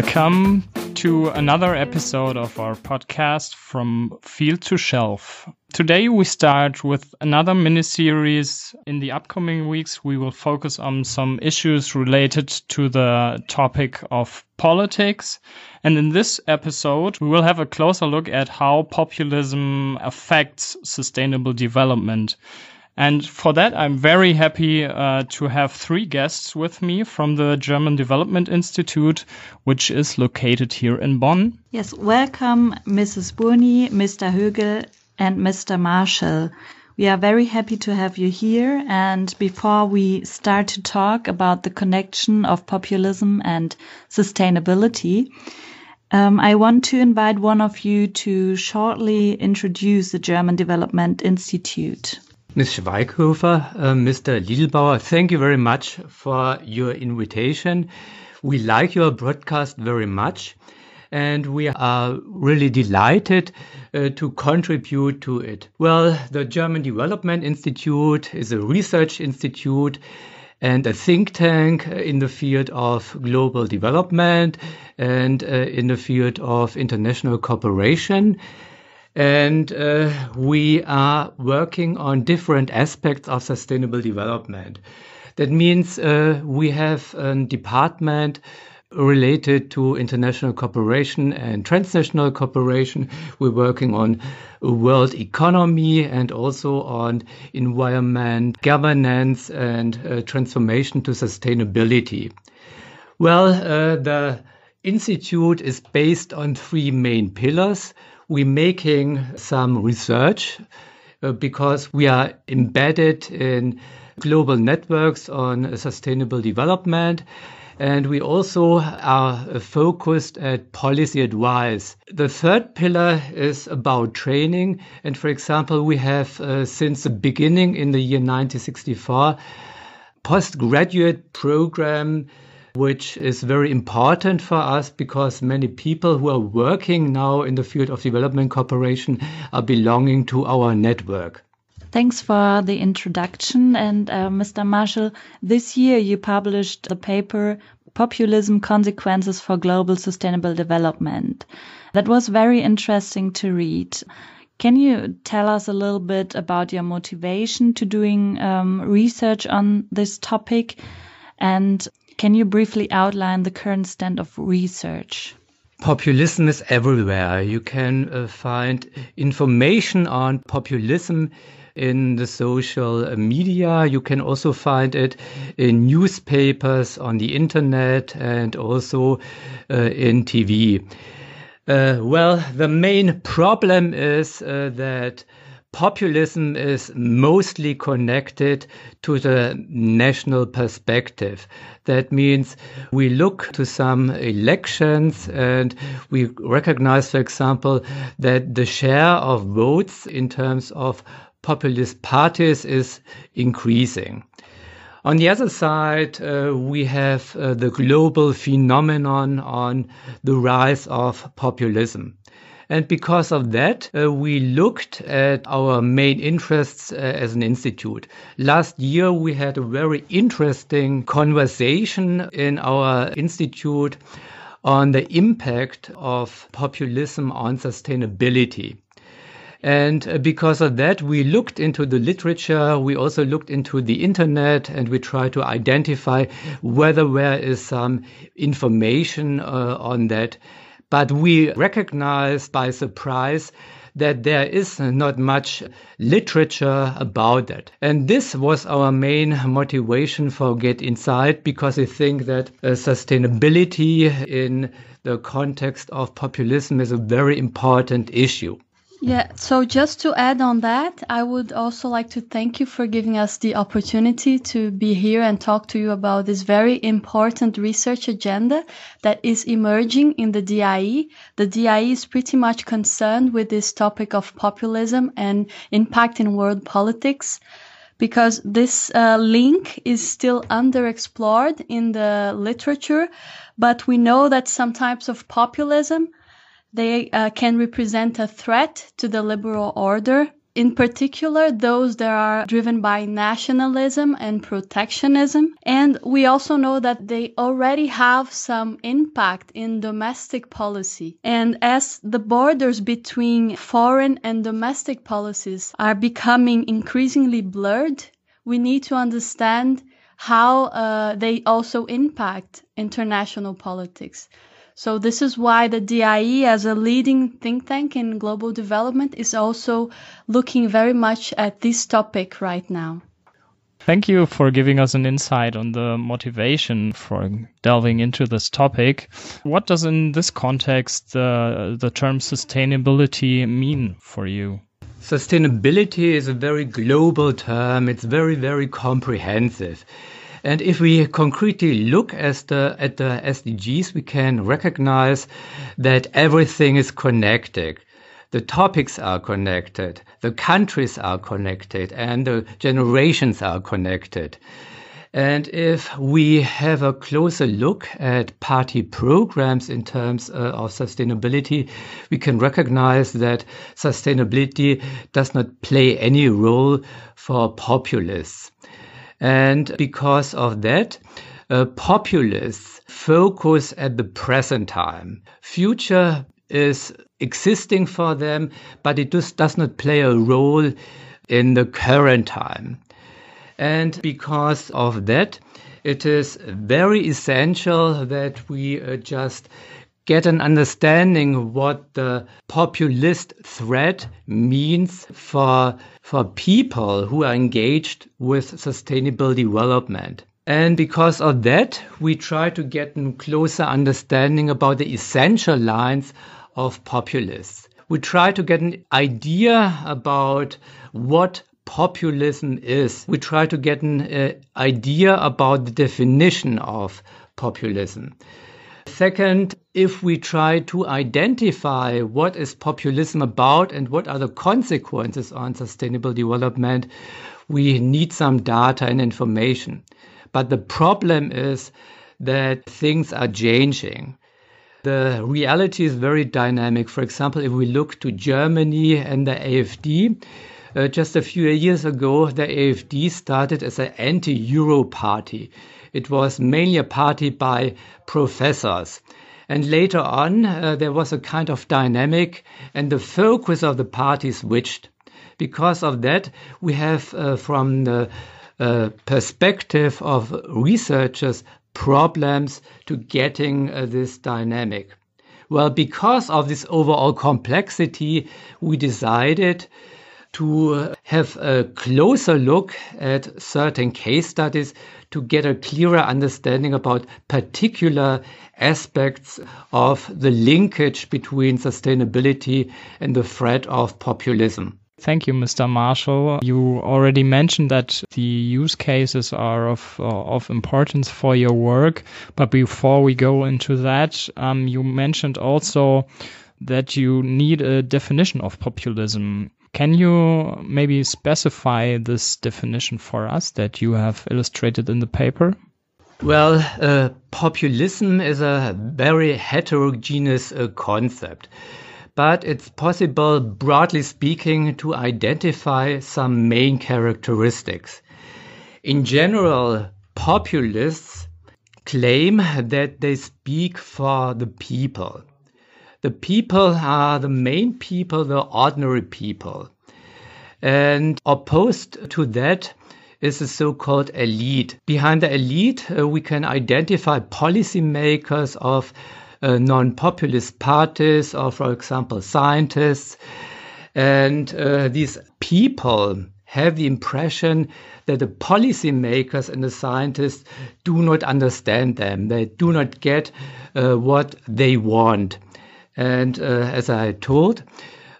Welcome to another episode of our podcast from Field to Shelf. Today we start with another mini series. In the upcoming weeks, we will focus on some issues related to the topic of politics. And in this episode, we will have a closer look at how populism affects sustainable development. And for that, I'm very happy uh, to have three guests with me from the German Development Institute, which is located here in Bonn. Yes, welcome, Mrs. Burni, Mr. Högl, and Mr. Marschall. We are very happy to have you here. And before we start to talk about the connection of populism and sustainability, um, I want to invite one of you to shortly introduce the German Development Institute. Ms. Schweighofer, uh, Mr. Liedelbauer, thank you very much for your invitation. We like your broadcast very much and we are really delighted uh, to contribute to it. Well, the German Development Institute is a research institute and a think tank in the field of global development and uh, in the field of international cooperation and uh, we are working on different aspects of sustainable development. That means uh, we have a department related to international cooperation and transnational cooperation. We're working on world economy and also on environment, governance, and uh, transformation to sustainability. Well, uh, the institute is based on three main pillars we're making some research uh, because we are embedded in global networks on sustainable development. And we also are focused at policy advice. The third pillar is about training. And for example, we have uh, since the beginning in the year 1964 postgraduate program which is very important for us because many people who are working now in the field of development cooperation are belonging to our network. Thanks for the introduction. And uh, Mr. Marschall, this year you published the paper Populism Consequences for Global Sustainable Development. That was very interesting to read. Can you tell us a little bit about your motivation to doing um, research on this topic and can you briefly outline the current stand of research? Populism is everywhere. You can uh, find information on populism in the social media. You can also find it in newspapers, on the internet, and also uh, in TV. Uh, well, the main problem is uh, that populism is mostly connected to the national perspective. That means we look to some elections and we recognize, for example, that the share of votes in terms of populist parties is increasing. On the other side, uh, we have uh, the global phenomenon on the rise of populism. And because of that, uh, we looked at our main interests uh, as an institute. Last year, we had a very interesting conversation in our institute on the impact of populism on sustainability. And uh, because of that, we looked into the literature. We also looked into the internet and we tried to identify whether there is some information uh, on that. But we recognize by surprise that there is not much literature about that. And this was our main motivation for Get Inside because we think that uh, sustainability in the context of populism is a very important issue. Yeah, so just to add on that, I would also like to thank you for giving us the opportunity to be here and talk to you about this very important research agenda that is emerging in the DIE. The DIE is pretty much concerned with this topic of populism and impact in world politics because this uh, link is still underexplored in the literature, but we know that some types of populism they uh, can represent a threat to the liberal order in particular those that are driven by nationalism and protectionism. And we also know that they already have some impact in domestic policy. And as the borders between foreign and domestic policies are becoming increasingly blurred, we need to understand how uh, they also impact international politics. So this is why the DIE as a leading think tank in global development is also looking very much at this topic right now. Thank you for giving us an insight on the motivation for delving into this topic. What does, in this context, uh, the term sustainability mean for you? Sustainability is a very global term. It's very, very comprehensive. And if we concretely look at the, at the SDGs, we can recognize that everything is connected. The topics are connected, the countries are connected, and the generations are connected. And if we have a closer look at party programs in terms uh, of sustainability, we can recognize that sustainability does not play any role for populists. And because of that, uh, populists focus at the present time. Future is existing for them, but it just does not play a role in the current time. And because of that, it is very essential that we uh, just get an understanding what the populist threat means for, for people who are engaged with sustainable development. And because of that, we try to get a closer understanding about the essential lines of populists. We try to get an idea about what populism is. We try to get an uh, idea about the definition of populism. Second, if we try to identify what is populism about and what are the consequences on sustainable development, we need some data and information. But the problem is that things are changing. The reality is very dynamic. For example, if we look to Germany and the AFD, uh, just a few years ago, the AFD started as an anti Euro party. It was mainly a party by professors. And later on, uh, there was a kind of dynamic, and the focus of the party switched. Because of that, we have, uh, from the uh, perspective of researchers, problems to getting uh, this dynamic. Well, because of this overall complexity, we decided to have a closer look at certain case studies to get a clearer understanding about particular aspects of the linkage between sustainability and the threat of populism. Thank you, Mr. Marschall. You already mentioned that the use cases are of uh, of importance for your work, but before we go into that, um, you mentioned also that you need a definition of populism. Can you maybe specify this definition for us that you have illustrated in the paper? Well, uh, populism is a very heterogeneous uh, concept, but it's possible, broadly speaking, to identify some main characteristics. In general, populists claim that they speak for the people. The people are the main people, the ordinary people. And opposed to that is the so-called elite. Behind the elite, uh, we can identify policymakers of uh, non-populist parties or, for example, scientists. And uh, these people have the impression that the policymakers and the scientists do not understand them. They do not get uh, what they want. And uh, as I told,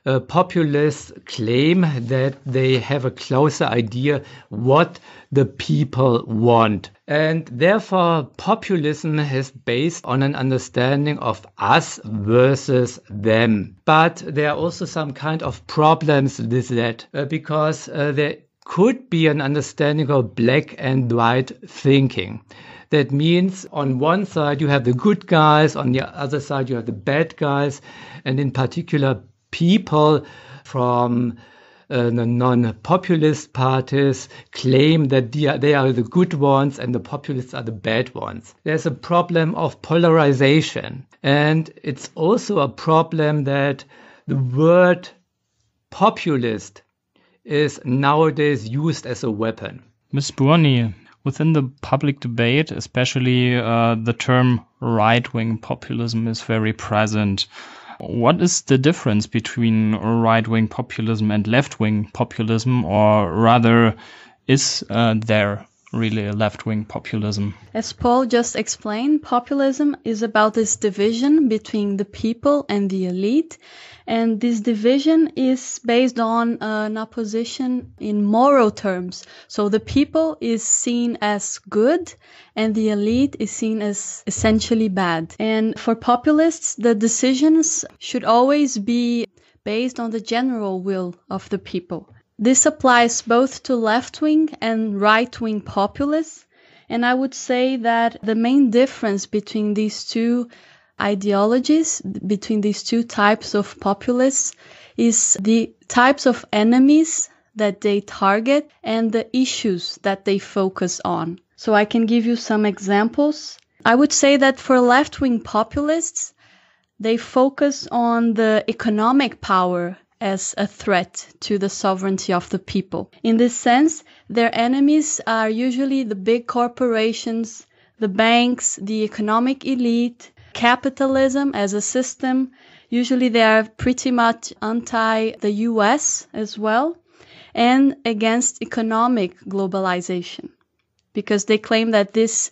uh, populists claim that they have a closer idea what the people want. And therefore, populism is based on an understanding of us versus them. But there are also some kind of problems with that uh, because uh, there could be an understanding of black and white thinking. That means on one side you have the good guys, on the other side you have the bad guys, and in particular people from uh, the non-populist parties claim that they are, they are the good ones and the populists are the bad ones. There's a problem of polarization. And it's also a problem that the word populist is nowadays used as a weapon. Ms. Burni, within the public debate, especially uh, the term right wing populism is very present. What is the difference between right wing populism and left wing populism, or rather, is uh, there really a left wing populism? As Paul just explained, populism is about this division between the people and the elite. And this division is based on uh, an opposition in moral terms. So the people is seen as good and the elite is seen as essentially bad. And for populists, the decisions should always be based on the general will of the people. This applies both to left wing and right wing populists. And I would say that the main difference between these two ideologies between these two types of populists is the types of enemies that they target and the issues that they focus on. So I can give you some examples. I would say that for left wing populists, they focus on the economic power as a threat to the sovereignty of the people. In this sense, their enemies are usually the big corporations, the banks, the economic elite, capitalism as a system. Usually they are pretty much anti the US as well and against economic globalization because they claim that this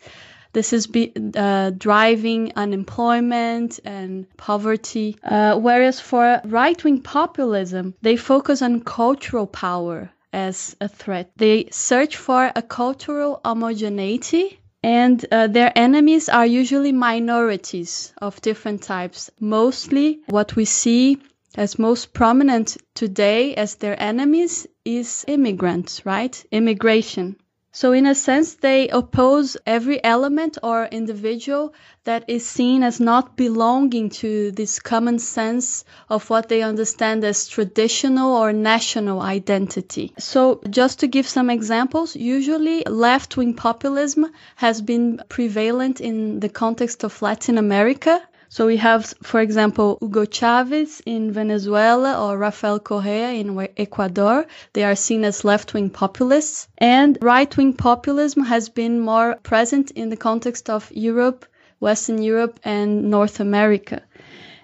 this is be, uh, driving unemployment and poverty. Uh, whereas for right wing populism, they focus on cultural power as a threat. They search for a cultural homogeneity and uh, their enemies are usually minorities of different types. Mostly what we see as most prominent today as their enemies is immigrants, right? Immigration. So in a sense, they oppose every element or individual that is seen as not belonging to this common sense of what they understand as traditional or national identity. So just to give some examples, usually left-wing populism has been prevalent in the context of Latin America so we have, for example, Hugo Chavez in Venezuela or Rafael Correa in Ecuador. They are seen as left-wing populists. And right-wing populism has been more present in the context of Europe, Western Europe, and North America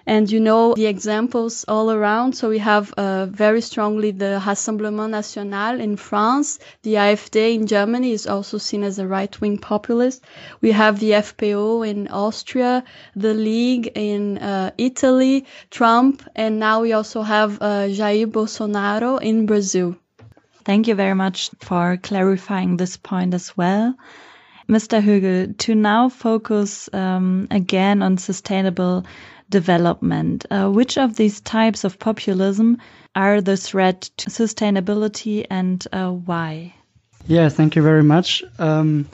and you know the examples all around. So we have uh, very strongly the Rassemblement National in France. The AfD in Germany is also seen as a right-wing populist. We have the FPO in Austria, the League in uh, Italy, Trump, and now we also have uh, Jair Bolsonaro in Brazil. Thank you very much for clarifying this point as well. Mr. Högl, to now focus um, again on sustainable development. Uh, which of these types of populism are the threat to sustainability and uh, why? Yeah, thank you very much. Um,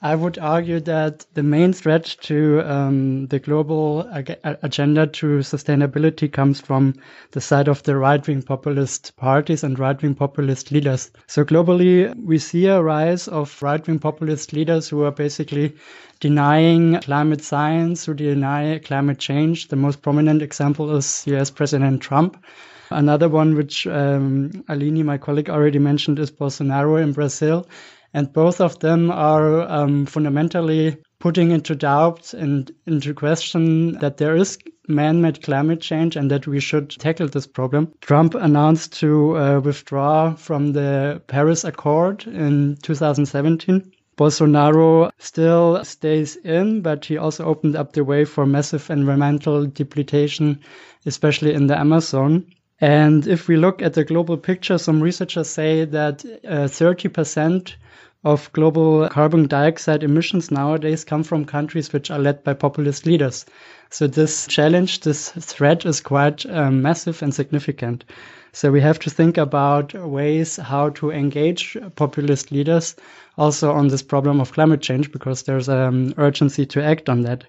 I would argue that the main threat to um, the global ag- agenda to sustainability comes from the side of the right wing populist parties and right wing populist leaders. So, globally, we see a rise of right wing populist leaders who are basically denying climate science, who deny climate change. The most prominent example is US President Trump. Another one, which um, Aline, my colleague, already mentioned, is Bolsonaro in Brazil and both of them are um, fundamentally putting into doubt and into question that there is man-made climate change and that we should tackle this problem. Trump announced to uh, withdraw from the Paris Accord in 2017. Bolsonaro still stays in, but he also opened up the way for massive environmental depletion, especially in the Amazon. And if we look at the global picture, some researchers say that uh, 30% of global carbon dioxide emissions nowadays come from countries which are led by populist leaders. So this challenge, this threat is quite um, massive and significant. So we have to think about ways how to engage populist leaders also on this problem of climate change because there's an um, urgency to act on that.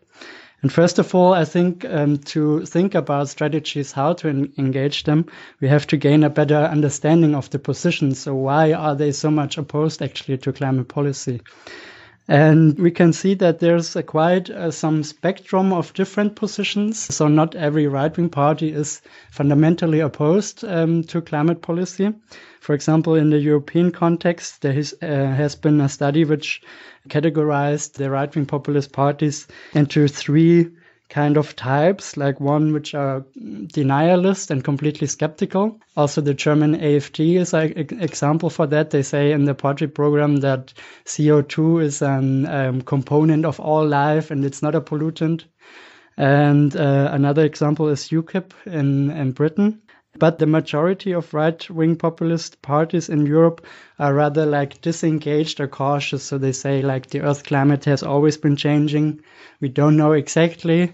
And first of all, I think um, to think about strategies, how to en- engage them, we have to gain a better understanding of the positions. So why are they so much opposed actually to climate policy? And we can see that there's a quite uh, some spectrum of different positions. So not every right-wing party is fundamentally opposed um, to climate policy. For example, in the European context, there uh, has been a study which categorized the right-wing populist parties into three kind of types, like one which are denialist and completely skeptical. Also, the German AFD is an example for that. They say in the project program that CO2 is an um, component of all life and it's not a pollutant. And uh, another example is UKIP in, in Britain. But the majority of right wing populist parties in Europe are rather like disengaged or cautious. So they say, like, the Earth climate has always been changing. We don't know exactly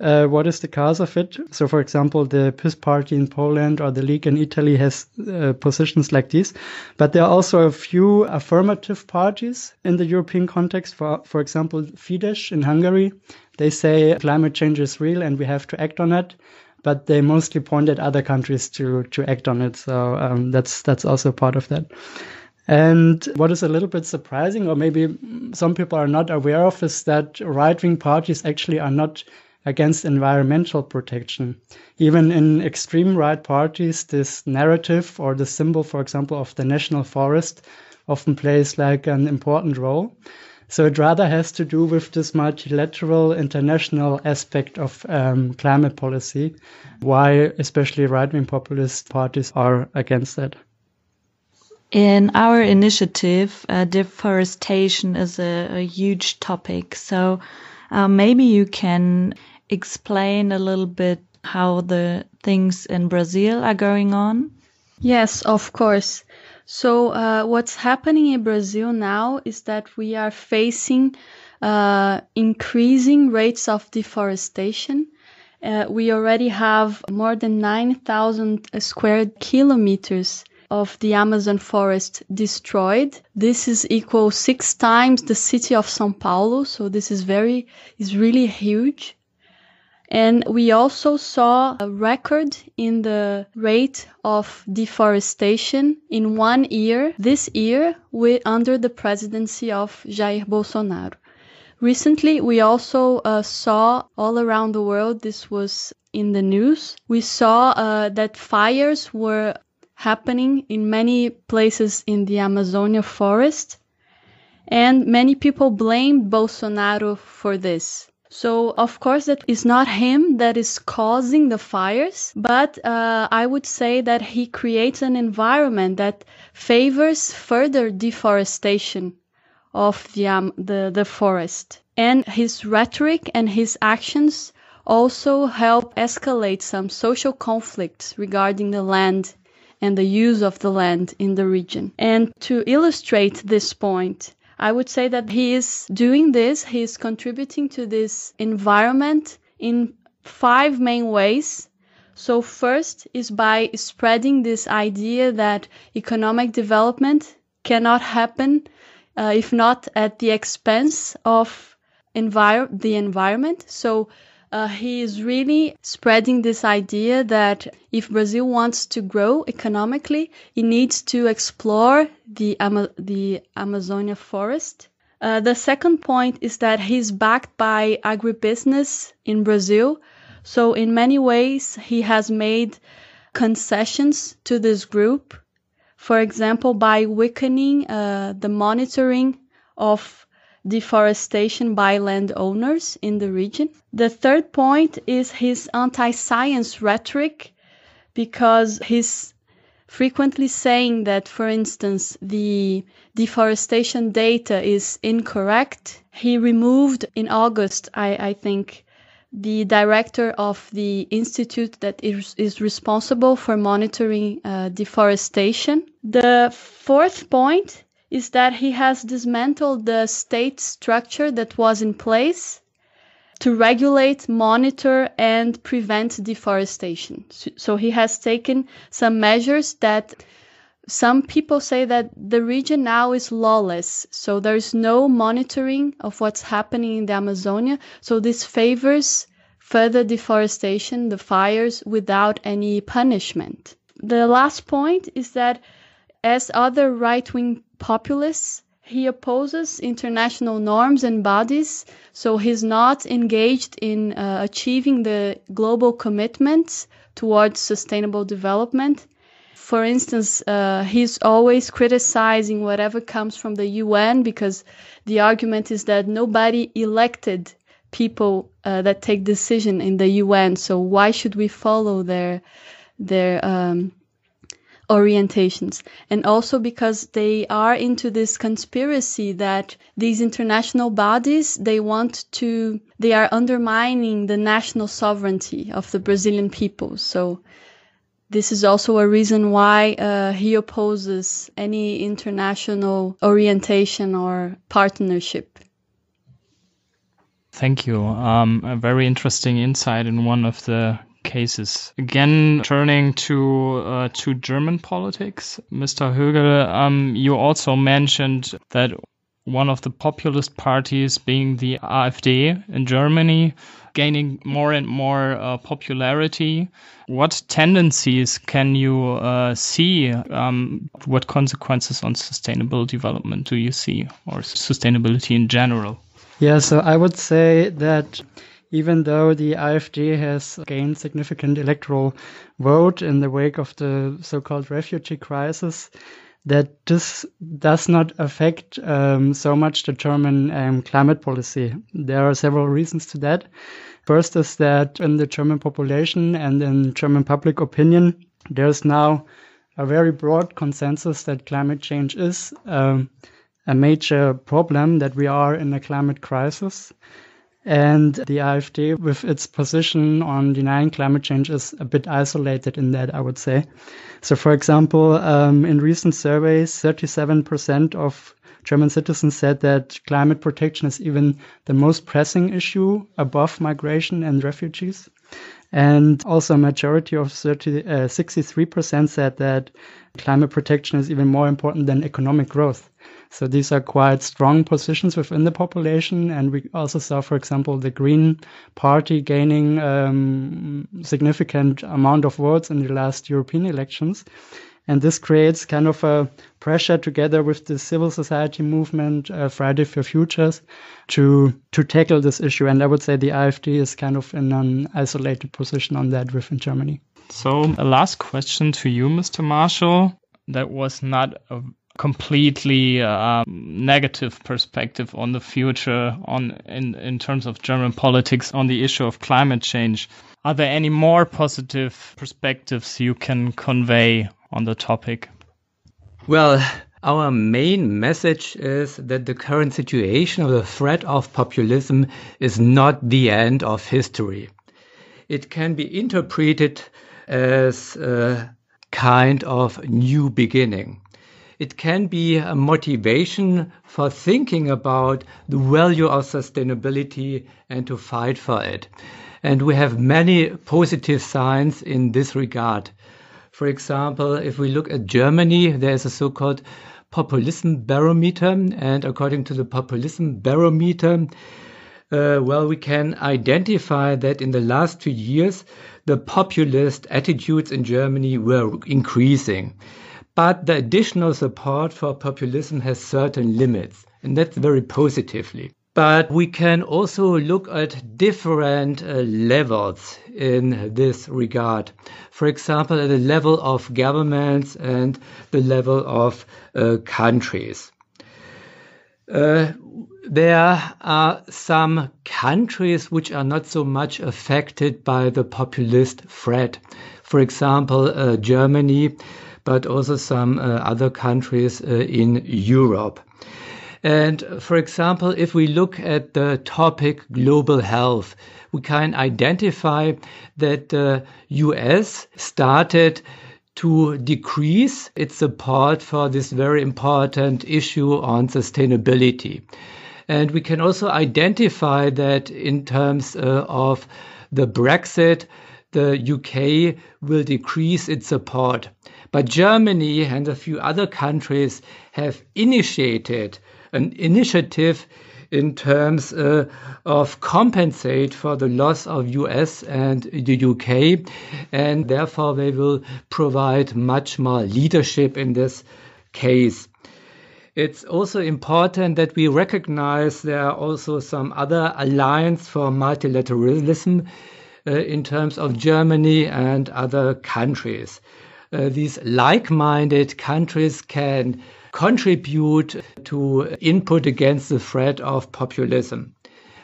uh, what is the cause of it. So, for example, the PiS party in Poland or the League in Italy has uh, positions like this. But there are also a few affirmative parties in the European context. For, for example, Fidesz in Hungary, they say climate change is real and we have to act on it but they mostly point at other countries to to act on it. So um, that's that's also part of that. And what is a little bit surprising, or maybe some people are not aware of, is that right wing parties actually are not against environmental protection. Even in extreme right parties, this narrative or the symbol, for example, of the national forest often plays like an important role. So it rather has to do with this multilateral international aspect of um, climate policy, why especially right-wing populist parties are against that. In our initiative, uh, deforestation is a, a, huge topic. So uh, maybe you can explain a little bit how the things in Brazil are going on. Yes, of course. So uh, what's happening in Brazil now is that we are facing uh, increasing rates of deforestation. Uh, we already have more than 9,000 square kilometers of the Amazon forest destroyed. This is equal six times the city of São Paulo. So this is very, is really huge. And we also saw a record in the rate of deforestation in one year, this year, with, under the presidency of Jair Bolsonaro. Recently, we also uh, saw all around the world, this was in the news, we saw uh, that fires were happening in many places in the Amazonia forest. And many people blamed Bolsonaro for this. So of course that is not him that is causing the fires, but uh, I would say that he creates an environment that favors further deforestation of the um, the, the forest. And his rhetoric and his actions also help escalate some social conflicts regarding the land and the use of the land in the region. And to illustrate this point, I would say that he is doing this, he is contributing to this environment in five main ways. So first is by spreading this idea that economic development cannot happen uh, if not at the expense of envir- the environment. So uh, he is really spreading this idea that if Brazil wants to grow economically, it needs to explore the, Ama- the Amazonia forest. Uh, the second point is that he's backed by agribusiness in Brazil. So in many ways, he has made concessions to this group. For example, by weakening uh, the monitoring of deforestation by landowners in the region. The third point is his anti-science rhetoric because he's frequently saying that, for instance, the deforestation data is incorrect. He removed in August, I, I think, the director of the institute that is, is responsible for monitoring uh, deforestation. The fourth point is that he has dismantled the state structure that was in place to regulate, monitor, and prevent deforestation. So he has taken some measures that some people say that the region now is lawless, so there's no monitoring of what's happening in the Amazonia. So this favors further deforestation, the fires, without any punishment. The last point is that, as other right wing populists, he opposes international norms and bodies, so he's not engaged in uh, achieving the global commitments towards sustainable development for instance, uh, he's always criticizing whatever comes from the UN because the argument is that nobody elected people uh, that take decision in the UN. So why should we follow their their um, orientations? And also because they are into this conspiracy that these international bodies they want to they are undermining the national sovereignty of the Brazilian people. So this is also a reason why uh, he opposes any international orientation or partnership. Thank you. Um, a very interesting insight in one of the cases. Again, turning to uh, to German politics, Mr. Högl, um, you also mentioned that one of the populist parties being the AfD in Germany gaining more and more uh, popularity. What tendencies can you uh, see? Um, what consequences on sustainable development do you see, or sustainability in general? Yeah, so I would say that even though the AfD has gained significant electoral vote in the wake of the so-called refugee crisis, that this does not affect um, so much the German um, climate policy. There are several reasons to that. First is that in the German population and in German public opinion, there's now a very broad consensus that climate change is um, a major problem, that we are in a climate crisis. And the AfD, with its position on denying climate change, is a bit isolated in that, I would say. So, for example, um, in recent surveys, 37% of German citizens said that climate protection is even the most pressing issue above migration and refugees. And also a majority of 30, uh, 63% said that climate protection is even more important than economic growth. So these are quite strong positions within the population. And we also saw, for example, the Green Party gaining um, significant amount of votes in the last European elections. And this creates kind of a pressure together with the civil society movement, uh, Friday for Futures, to, to tackle this issue. And I would say the AfD is kind of in an isolated position on that within Germany. So, a last question to you, Mr. Marschall. That was not a completely uh, negative perspective on the future on in, in terms of German politics on the issue of climate change. Are there any more positive perspectives you can convey on the topic? Well, our main message is that the current situation of the threat of populism is not the end of history. It can be interpreted as a kind of new beginning. It can be a motivation for thinking about the value of sustainability and to fight for it. And we have many positive signs in this regard. For example, if we look at Germany, there's a so-called populism barometer. And according to the populism barometer, uh, well, we can identify that in the last two years, the populist attitudes in Germany were increasing. But the additional support for populism has certain limits, and that's very positively. But we can also look at different uh, levels in this regard. For example, at the level of governments and the level of uh, countries. Uh, there are some countries which are not so much affected by the populist threat. For example, uh, Germany, but also some uh, other countries uh, in Europe. And for example, if we look at the topic global health, we can identify that the US started to decrease its support for this very important issue on sustainability. And we can also identify that in terms uh, of the Brexit, the UK will decrease its support. But Germany and a few other countries have initiated an initiative in terms uh, of compensate for the loss of US and the UK and therefore they will provide much more leadership in this case. It's also important that we recognize there are also some other alliance for multilateralism uh, in terms of Germany and other countries. Uh, these like-minded countries can contribute to input against the threat of populism.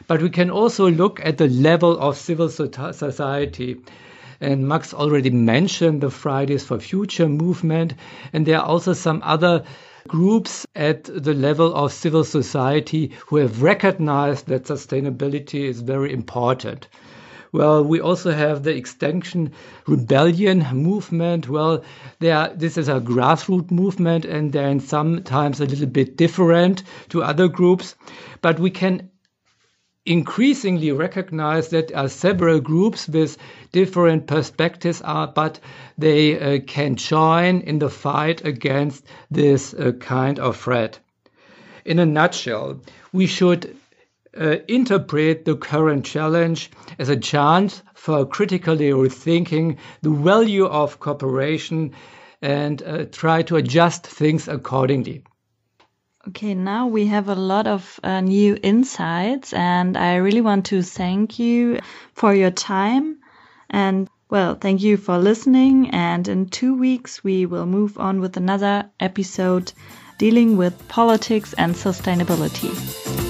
But we can also look at the level of civil society. And Max already mentioned the Fridays for Future movement, and there are also some other groups at the level of civil society who have recognized that sustainability is very important. Well, we also have the Extinction Rebellion movement. Well, are, this is a grassroots movement and they're sometimes a little bit different to other groups, but we can increasingly recognize that there are several groups with different perspectives are, but they uh, can join in the fight against this uh, kind of threat. In a nutshell, we should uh, interpret the current challenge as a chance for critically rethinking the value of cooperation and uh, try to adjust things accordingly. Okay, now we have a lot of uh, new insights, and I really want to thank you for your time. And well, thank you for listening. And in two weeks, we will move on with another episode dealing with politics and sustainability.